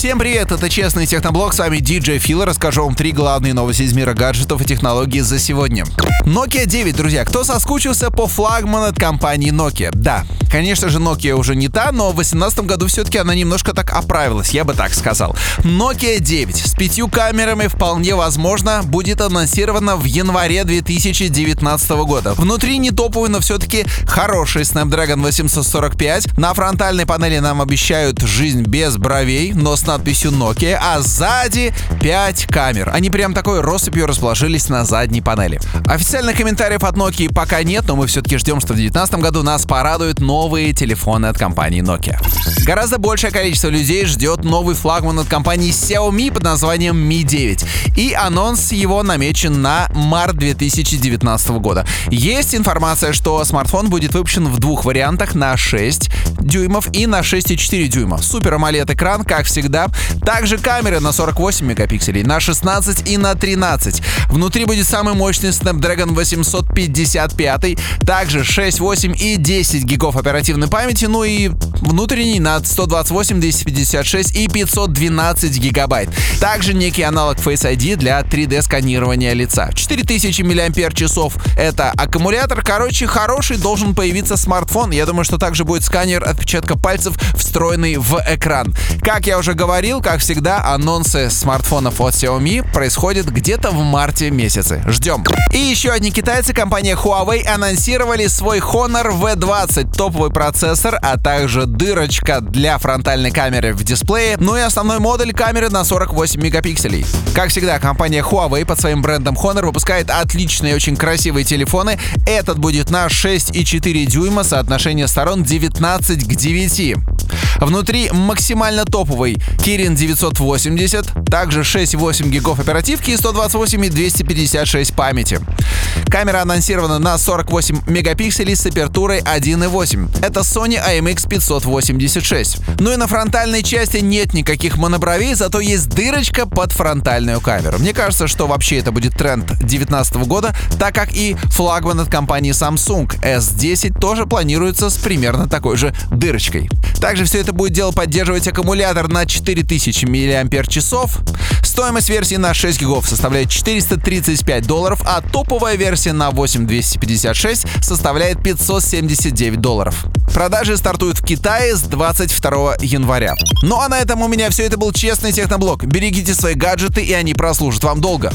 Всем привет, это Честный Техноблог, с вами DJ Фил, расскажу вам три главные новости из мира гаджетов и технологий за сегодня. Nokia 9, друзья, кто соскучился по флагману от компании Nokia? Да, конечно же, Nokia уже не та, но в 2018 году все-таки она немножко так оправилась, я бы так сказал. Nokia 9 с пятью камерами вполне возможно будет анонсирована в январе 2019 года. Внутри не топовый, но все-таки хороший Snapdragon 845. На фронтальной панели нам обещают жизнь без бровей, но с надписью Nokia, а сзади 5 камер. Они прям такой россыпью расположились на задней панели. Официальных комментариев от Nokia пока нет, но мы все-таки ждем, что в 2019 году нас порадуют новые телефоны от компании Nokia. Гораздо большее количество людей ждет новый флагман от компании Xiaomi под названием Mi 9. И анонс его намечен на март 2019 года. Есть информация, что смартфон будет выпущен в двух вариантах на 6 дюймов и на 6,4 дюйма. Супер AMOLED экран, как всегда. Также камеры на 48 мегапикселей, на 16 и на 13. Внутри будет самый мощный Snapdragon 855, также 6, 8 и 10 гигов оперативной памяти, ну и внутренний на 128, 256 и 512 гигабайт. Также некий аналог Face ID для 3D сканирования лица. 4000 мАч это аккумулятор. Короче, хороший должен появиться смартфон. Я думаю, что также будет сканер отпечатка пальцев, встроенный в экран. Как я уже говорил, как всегда, анонсы смартфонов от Xiaomi происходят где-то в марте месяце. Ждем. И еще одни китайцы, компания Huawei, анонсировали свой Honor V20, топовый процессор, а также дырочка для фронтальной камеры в дисплее, ну и основной модуль камеры на 48 мегапикселей. Как всегда, компания Huawei под своим брендом Honor выпускает отличные, очень красивые телефоны. Этот будет на 6,4 дюйма, соотношение сторон 19 к 9. Внутри максимально топовый Kirin 980, также 6,8 гигов оперативки и 128 и 256 памяти. Камера анонсирована на 48 мегапикселей с апертурой 1.8. Это Sony IMX 586. Ну и на фронтальной части нет никаких монобровей, зато есть дырочка под фронтальную камеру. Мне кажется, что вообще это будет тренд 2019 года, так как и флагман от компании Samsung S10 тоже планируется с примерно такой же дырочкой. Также все это будет дело поддерживать аккумулятор на 4000 мАч. Стоимость версии на 6 гигов составляет 435 долларов, а топовая версия на 8256 составляет 579 долларов. Продажи стартуют в Китае с 22 января. Ну а на этом у меня все. Это был честный техноблог. Берегите свои гаджеты, и они прослужат вам долго.